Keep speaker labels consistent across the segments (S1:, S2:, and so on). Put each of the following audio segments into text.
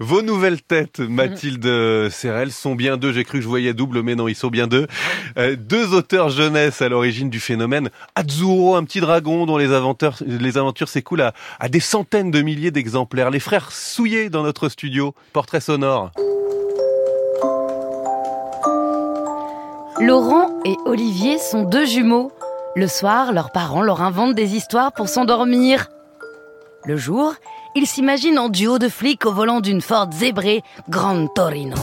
S1: Vos nouvelles têtes, Mathilde Serrel, sont bien deux. J'ai cru que je voyais double, mais non, ils sont bien deux. Euh, deux auteurs jeunesse à l'origine du phénomène. Azzurro, un petit dragon dont les aventures, s'écoulent à, à des centaines de milliers d'exemplaires. Les frères souillés dans notre studio. Portrait sonore.
S2: Laurent et Olivier sont deux jumeaux. Le soir, leurs parents leur inventent des histoires pour s'endormir. Le jour, ils s'imaginent en duo de flics au volant d'une Ford zébrée Grand Torino.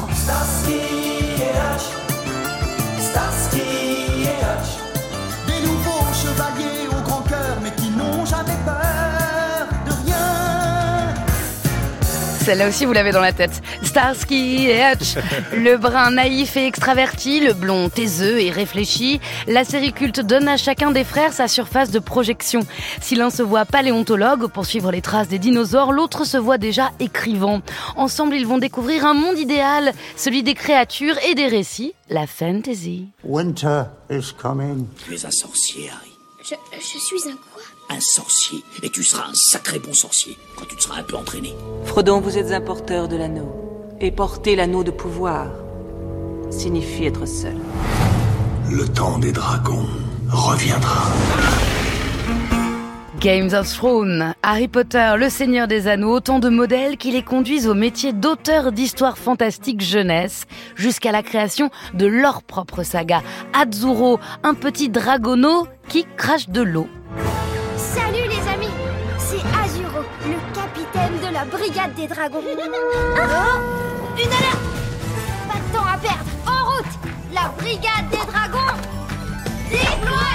S2: Celle-là aussi, vous l'avez dans la tête. Starsky et Hutch. Le brun naïf et extraverti, le blond taiseux et réfléchi. La série culte donne à chacun des frères sa surface de projection. Si l'un se voit paléontologue pour suivre les traces des dinosaures, l'autre se voit déjà écrivant. Ensemble, ils vont découvrir un monde idéal, celui des créatures et des récits, la fantasy.
S3: Winter is coming.
S4: Tu es un sorcier, Harry.
S5: Je, je suis un quoi?
S4: Un sorcier. Et tu seras un sacré bon sorcier quand tu te seras un peu entraîné.
S6: Frodon, vous êtes un porteur de l'anneau. Et porter l'anneau de pouvoir signifie être seul.
S4: Le temps des dragons reviendra.
S2: Games of Thrones, Harry Potter, Le Seigneur des Anneaux, autant de modèles qui les conduisent au métier d'auteur d'histoires fantastiques jeunesse, jusqu'à la création de leur propre saga. Azzurro, un petit dragono qui crache de l'eau.
S5: Salut les amis C'est Azuro, le capitaine de la brigade des dragons. Oh Une alerte Pas de temps à perdre En route La brigade des dragons Déploie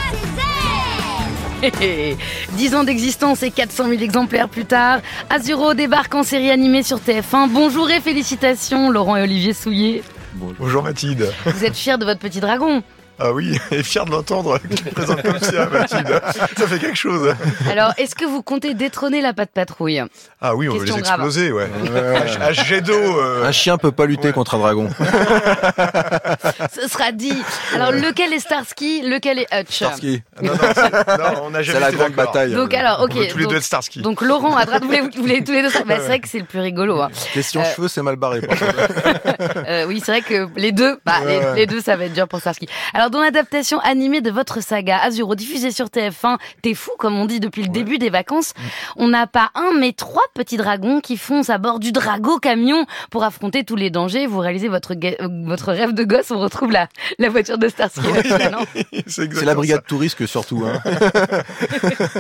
S5: ses ailes
S2: Dix ans d'existence et 400 000 exemplaires plus tard, Azuro débarque en série animée sur TF1. Bonjour et félicitations, Laurent et Olivier Souillet.
S7: Bonjour Mathilde.
S2: Vous êtes fiers de votre petit dragon
S7: Ah oui, et fier de l'entendre que tu te présentes comme ça, Mathilde. Ça fait quelque chose.
S2: Alors, est-ce que vous comptez détrôner la patte patrouille?
S7: Ah oui, on veut les
S2: grave.
S7: exploser, ouais. À, à jet d'eau. euh,
S8: Un chien peut pas lutter
S7: Ouais.
S8: contre un dragon.
S2: Ce sera dit. Alors, lequel est Starsky, lequel est Hutch?
S8: Starsky.
S7: Non, non, c'est- non, on
S8: C'est
S7: jamais
S8: la
S7: été
S8: grande bataille.
S2: Donc, alors, ok.
S7: On veut tous les
S2: donc,
S7: deux être Starsky.
S2: donc, Laurent à droite, vous voulez, vous voulez tous les deux ça bah, C'est vrai que c'est le plus rigolo. hein.
S8: Question
S2: Euh,
S8: cheveux, c'est mal barré.
S2: Euh, oui, c'est vrai que les deux, bah,
S7: Ouais,
S2: les,
S7: ouais.
S2: les deux, ça va être dur pour Starsky. Alors, dans l'adaptation animée de votre saga Azuro, diffusée sur TF1, t'es fou, comme on dit depuis le début des vacances, on n'a pas un, mais trois petits dragons qui foncent à bord du Drago camion pour affronter tous les dangers. Vous réalisez votre, euh, votre rêve de gosse, on retrouve la, la voiture de Starsky. Non
S7: C'est
S8: la brigade
S7: ça.
S8: touriste surtout. Hein.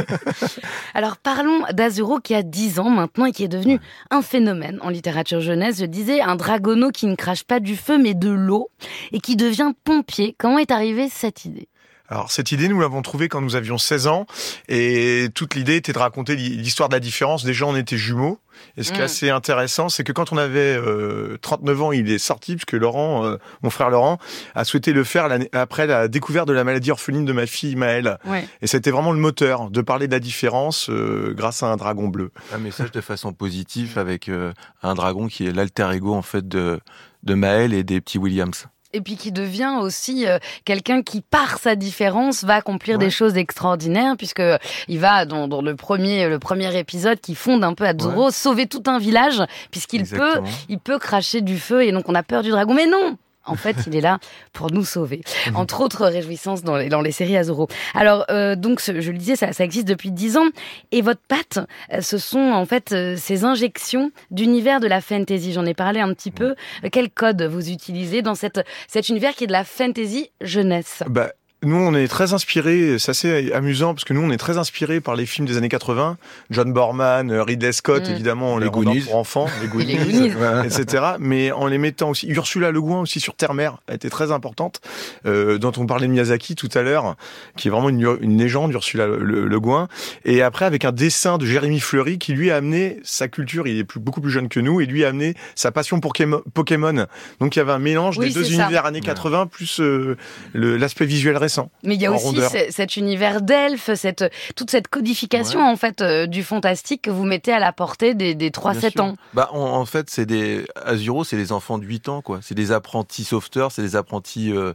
S2: Alors parlons d'Azuro qui a 10 ans maintenant et qui est devenu un phénomène en littérature jeunesse. Je disais un dragono qui ne crache pas du feu mais de l'eau et qui devient pompier. Comment est arrivée cette idée
S7: Alors cette idée, nous l'avons trouvée quand nous avions 16 ans, et toute l'idée était de raconter l'histoire de la différence. Déjà, on était jumeaux, et ce qui est
S2: Mm.
S7: assez intéressant, c'est que quand on avait euh, 39 ans, il est sorti, puisque Laurent, euh, mon frère Laurent, a souhaité le faire après la découverte de la maladie orpheline de ma fille Maëlle.
S2: Ouais.
S7: Et c'était vraiment le moteur de parler de la différence euh, grâce à un dragon bleu.
S8: Un message de façon positive avec euh, un dragon qui est l'alter ego en fait de de Maël et des petits Williams.
S2: Et puis qui devient aussi euh, quelqu'un qui, par sa différence, va accomplir des choses extraordinaires, puisque il va dans, dans le premier le premier épisode qui fonde un peu Azuro sauver tout un village, puisqu'il peut il peut cracher du feu et donc on a peur du dragon. Mais non en fait, il est là pour nous sauver. Entre autres réjouissances dans les, dans les séries Azuro. Alors, euh, donc, je le disais, ça, ça existe depuis 10 ans. Et votre patte, euh, ce sont en fait euh, ces injections d'univers de la fantasy. J'en ai parlé un petit peu. Quel code vous utilisez dans cette, cet univers qui est de la fantasy jeunesse?
S7: Bah, nous, on est très inspirés, c'est assez amusant, parce que nous, on est très inspirés par les films des années 80. John Borman, euh, Ridley Scott,
S2: Mm.
S7: évidemment,
S8: Les
S7: les Goonies pour enfants, les Goonies,
S2: les Goonies.
S7: etc. Mais en les mettant aussi, Ursula Le Guin aussi sur Terre-Mer a été très importante, euh, dont on parlait de Miyazaki tout à l'heure, qui est vraiment une, une légende, Ursula Le, Le- Le Guin. Et après, avec un dessin de Jérémy Fleury, qui lui a amené sa culture, il est plus, beaucoup plus jeune que nous, et lui a amené sa passion pour Kémo- Pokémon. Donc il y avait un mélange
S2: Oui,
S7: des deux
S2: ça.
S7: univers années 80 plus euh, l'aspect visuel récent.
S2: Mais il y a aussi
S7: rondeur.
S2: cet univers d'elfes, cette, toute cette codification en fait euh, du fantastique que vous mettez à la portée des, des 3-7
S8: Bien sûr.
S2: ans.
S8: Bah en, en fait, c'est des Azuro, c'est des enfants de 8 ans quoi. C'est des apprentis sauveteurs, c'est des apprentis euh,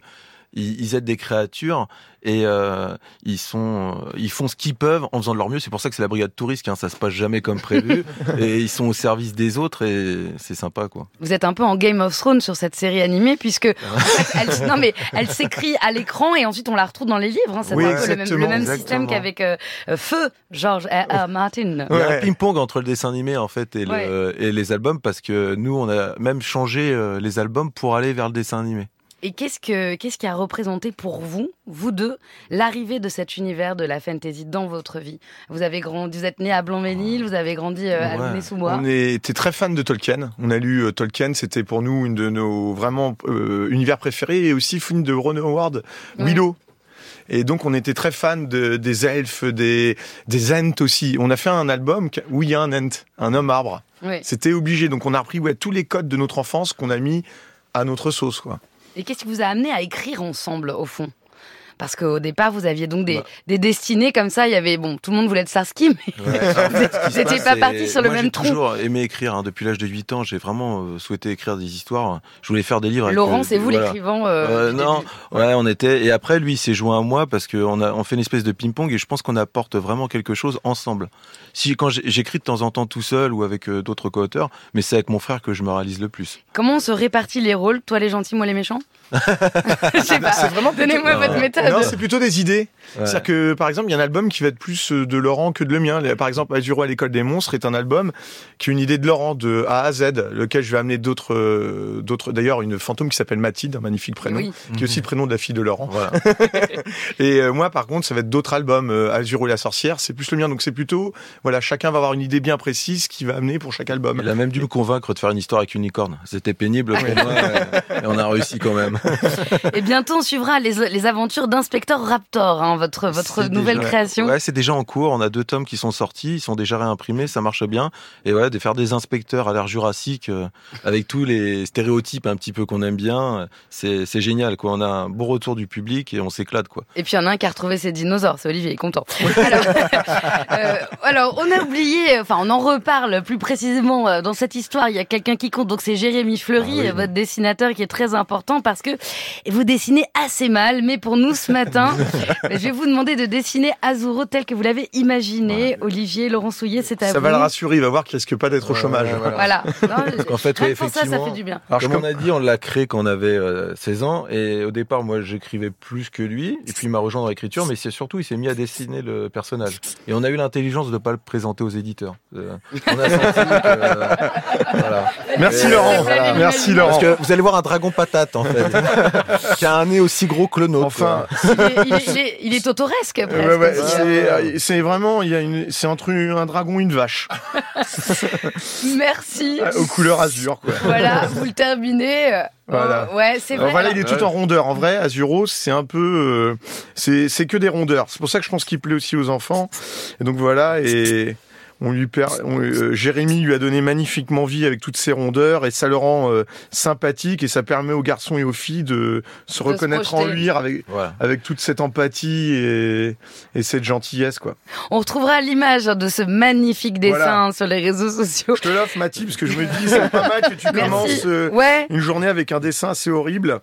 S8: ils, ils aident des créatures et euh, ils sont, ils font ce qu'ils peuvent en faisant de leur mieux. C'est pour ça que c'est la brigade touriste, hein, ça se passe jamais comme prévu et ils sont au service des autres et c'est sympa quoi.
S2: Vous êtes un peu en Game of Thrones sur cette série animée puisque en fait, elle, non mais elle s'écrit à l'écran et ensuite on la retrouve dans les livres. Hein. C'est
S7: Oui,
S2: un peu le même, le même système qu'avec euh, euh, Feu, George R. R. Martin.
S8: Il y a
S7: Ouais.
S8: un ping-pong entre le dessin animé en fait et,
S2: Ouais.
S8: le, et les albums parce que nous on a même changé euh, les albums pour aller vers le dessin animé.
S2: Et qu'est-ce que qu'est-ce qui a représenté pour vous, vous deux, l'arrivée de cet univers de la fantasy dans votre vie? Vous avez grandi, vous êtes né à Blanc-Ménil, vous avez grandi euh, à
S8: Ouais.
S2: Lounay-sous-Bois.
S7: On était très fan de Tolkien. On a lu euh, Tolkien, c'était pour nous une de nos vraiment euh, univers préférés et aussi film de Ron Howard,
S2: Ouais.
S7: Willow. Et donc on était très fan de, des elfes, des des ents aussi. On a fait un album où il y a un ent, un homme arbre. C'était obligé. Donc on a repris ouais, tous les codes de notre enfance qu'on a mis à notre sauce quoi.
S2: Et qu'est-ce qui vous a amené à écrire ensemble, au fond? Parce qu'au départ, vous aviez donc des,
S8: Bah.
S2: des destinées comme ça. Il y avait bon, tout le monde voulait être Starsky, mais
S8: Ouais.
S2: J'étais
S8: passe,
S2: pas parti sur le
S8: moi,
S2: même
S8: j'ai
S2: tronc.
S8: toujours aimé écrire hein, depuis l'âge de 8 ans. J'ai vraiment euh, souhaité écrire des histoires. Je voulais faire des livres. avec,
S2: Laurent,
S8: euh,
S2: c'est vous
S8: voilà.
S2: l'écrivant euh,
S8: Euh, non,
S2: début.
S8: ouais, on était. Et après, lui, il s'est joint à moi parce qu'on a, on fait une espèce de ping-pong et je pense qu'on apporte vraiment quelque chose ensemble. Si quand j'ai- j'écris de temps en temps tout seul ou avec euh, d'autres co-auteurs, mais c'est avec mon frère que je me réalise le plus.
S2: Comment on se répartit les rôles Toi les gentils, moi les méchants? Je sais pas. Donnez-moi votre méthode.
S7: Non, c'est plutôt des idées.
S8: Ouais.
S7: C'est-à-dire que, par exemple, il y a un album qui va être plus euh, de Laurent que de le mien. Par exemple, Azuro à l'école des monstres est un album qui est une idée de Laurent de A à Z, lequel je vais amener d'autres, euh, d'autres, d'ailleurs, une fantôme qui s'appelle Mathilde, un magnifique prénom,
S2: Oui.
S7: qui est aussi le prénom de la fille de Laurent.
S8: Voilà.
S7: Et euh, moi, par contre, ça va être d'autres albums. Euh, Azuro et la sorcière, c'est plus le mien. Donc c'est plutôt, voilà, chacun va avoir une idée bien précise qui va amener pour chaque album.
S8: Il a même dû le convaincre de faire une histoire avec une licorne. C'était pénible pour moi, et on a réussi quand même.
S2: Et bientôt on suivra les, les aventures d'inspecteur Raptor, hein, votre votre nouvelle
S8: déjà-
S2: création.
S8: Ouais, c'est déjà en cours. On a deux tomes qui sont sortis, ils sont déjà réimprimés, ça marche bien. Et ouais, de faire des inspecteurs à l'ère jurassique euh, avec tous les stéréotypes un petit peu qu'on aime bien, c'est génial. Quoi, on a un bon retour du public et on s'éclate quoi.
S2: Et puis il y en a un qui a retrouvé ses dinosaures, c'est Olivier, il est content. Alors, euh, alors, on a oublié, enfin on en reparle plus précisément euh, dans cette histoire, il y a quelqu'un qui compte, donc c'est Jérémy Fleury,
S8: Ah oui.
S2: votre dessinateur qui est très important parce que vous dessinez assez mal, mais pour nous ce matin, je vais vous demander de dessiner Azuro tel que vous l'avez imaginé. Olivier, Laurent Souillet, c'est à
S7: Ça
S2: vous.
S7: va le rassurer, il va voir qu'il risque pas d'être au chômage.
S2: Voilà. Non,
S8: Parce qu'en fait, ouais,
S2: pour ça, ça
S8: effectivement,
S2: fait du bien.
S7: Alors,
S8: Comme on a dit, on l'a créé quand on avait euh, 16 ans. Et au départ, moi, j'écrivais plus que lui. Et puis, il m'a rejoint dans l'écriture. Mais c'est surtout, il s'est mis à dessiner le personnage. Et on a eu l'intelligence de ne pas le présenter aux éditeurs. Euh, on a senti que... euh, voilà.
S7: Merci
S8: Et,
S7: Laurent.
S2: Voilà.
S7: Merci
S8: Parce
S7: Laurent.
S8: que vous allez voir un dragon patate, en fait. qui a un nez aussi gros que le nôtre.
S7: Enfin.
S2: Il est, il est- il est- il est autoresque presque.
S7: Ouais, ouais,
S2: aussi.
S7: c'est euh, c'est vraiment, il y a une, c'est entre un dragon et une vache,
S2: Merci.
S7: euh, aux couleurs azur, quoi.
S2: Voilà, vous le terminez. Euh,
S7: Voilà.
S2: oh, ouais, c'est
S7: Alors
S2: vrai.
S7: voilà, il est tout en rondeur. En vrai, Azuro, c'est un peu, euh, c'est c'est que des rondeurs. C'est pour ça que je pense qu'il plaît aussi aux enfants. Et donc voilà, et on lui perd, on- euh, Jérémy lui a donné magnifiquement vie avec toutes ces rondeurs et ça le rend euh, sympathique et ça permet aux garçons et aux filles de se reconnaître en lui avec
S8: Voilà.
S7: avec toute cette empathie et, et cette gentillesse, quoi.
S2: On retrouvera l'image de ce magnifique dessin
S7: Voilà.
S2: sur les réseaux sociaux.
S7: Je te l'offre, Mathilde, parce que je me dis, c'est pas mal que tu
S2: Merci.
S7: commences euh,
S2: Ouais.
S7: une journée avec un dessin assez horrible.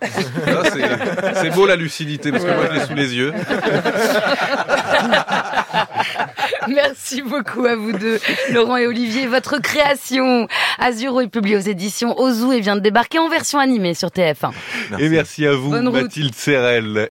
S1: Là, c'est- C'est beau la lucidité parce que moi je l'ai sous les yeux.
S2: Merci beaucoup à vous deux, Laurent et Olivier. Votre création, Azuro, est publiée aux éditions Ozu et vient de débarquer en version animée sur TF1.
S1: Et merci à vous. Mathilde Serrel